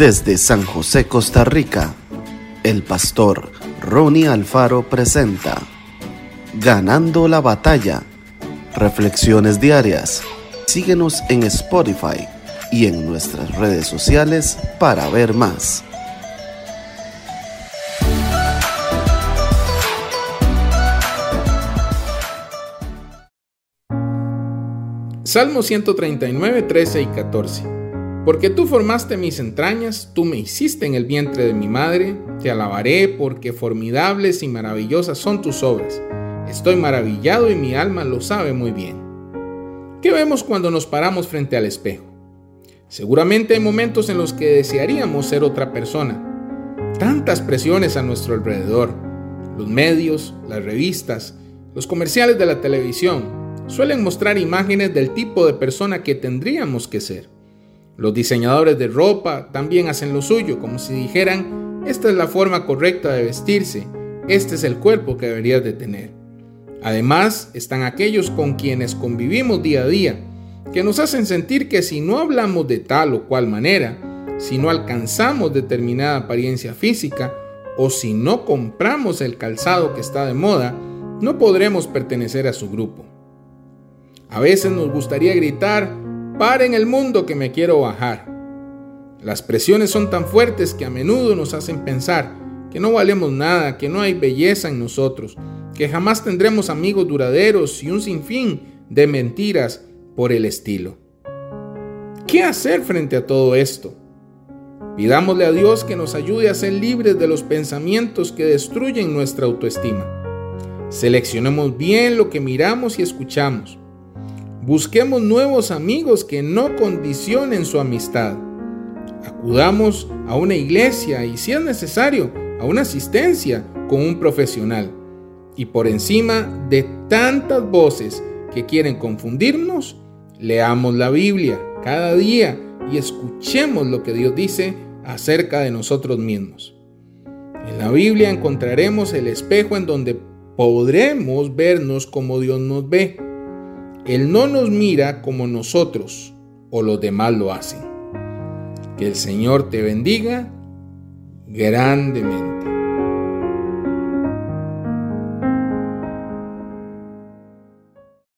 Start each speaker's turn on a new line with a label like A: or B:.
A: Desde San José, Costa Rica, el pastor Ronnie Alfaro presenta Ganando la batalla. Reflexiones diarias. Síguenos en Spotify y en nuestras redes sociales para ver más.
B: Salmo 139, 13 y 14. Porque tú formaste mis entrañas, tú me hiciste en el vientre de mi madre, te alabaré porque formidables y maravillosas son tus obras. Estoy maravillado y mi alma lo sabe muy bien. ¿Qué vemos cuando nos paramos frente al espejo? Seguramente hay momentos en los que desearíamos ser otra persona. Tantas presiones a nuestro alrededor. Los medios, las revistas, los comerciales de la televisión, suelen mostrar imágenes del tipo de persona que tendríamos que ser. Los diseñadores de ropa también hacen lo suyo, como si dijeran, esta es la forma correcta de vestirse, este es el cuerpo que deberías de tener. Además, están aquellos con quienes convivimos día a día, que nos hacen sentir que si no hablamos de tal o cual manera, si no alcanzamos determinada apariencia física, o si no compramos el calzado que está de moda, no podremos pertenecer a su grupo. A veces nos gustaría gritar, paren el mundo que me quiero bajar. Las presiones son tan fuertes que a menudo nos hacen pensar que no valemos nada, que no hay belleza en nosotros, que jamás tendremos amigos duraderos y un sinfín de mentiras por el estilo. ¿Qué hacer frente a todo esto? Pidámosle a Dios que nos ayude a ser libres de los pensamientos que destruyen nuestra autoestima. Seleccionemos bien lo que miramos y escuchamos. Busquemos nuevos amigos que no condicionen su amistad. Acudamos a una iglesia y si es necesario, a una asistencia con un profesional. Y por encima de tantas voces que quieren confundirnos, leamos la Biblia cada día y escuchemos lo que Dios dice acerca de nosotros mismos. En la Biblia encontraremos el espejo en donde podremos vernos como Dios nos ve él no nos mira como nosotros o los demás lo hacen. Que el Señor te bendiga grandemente.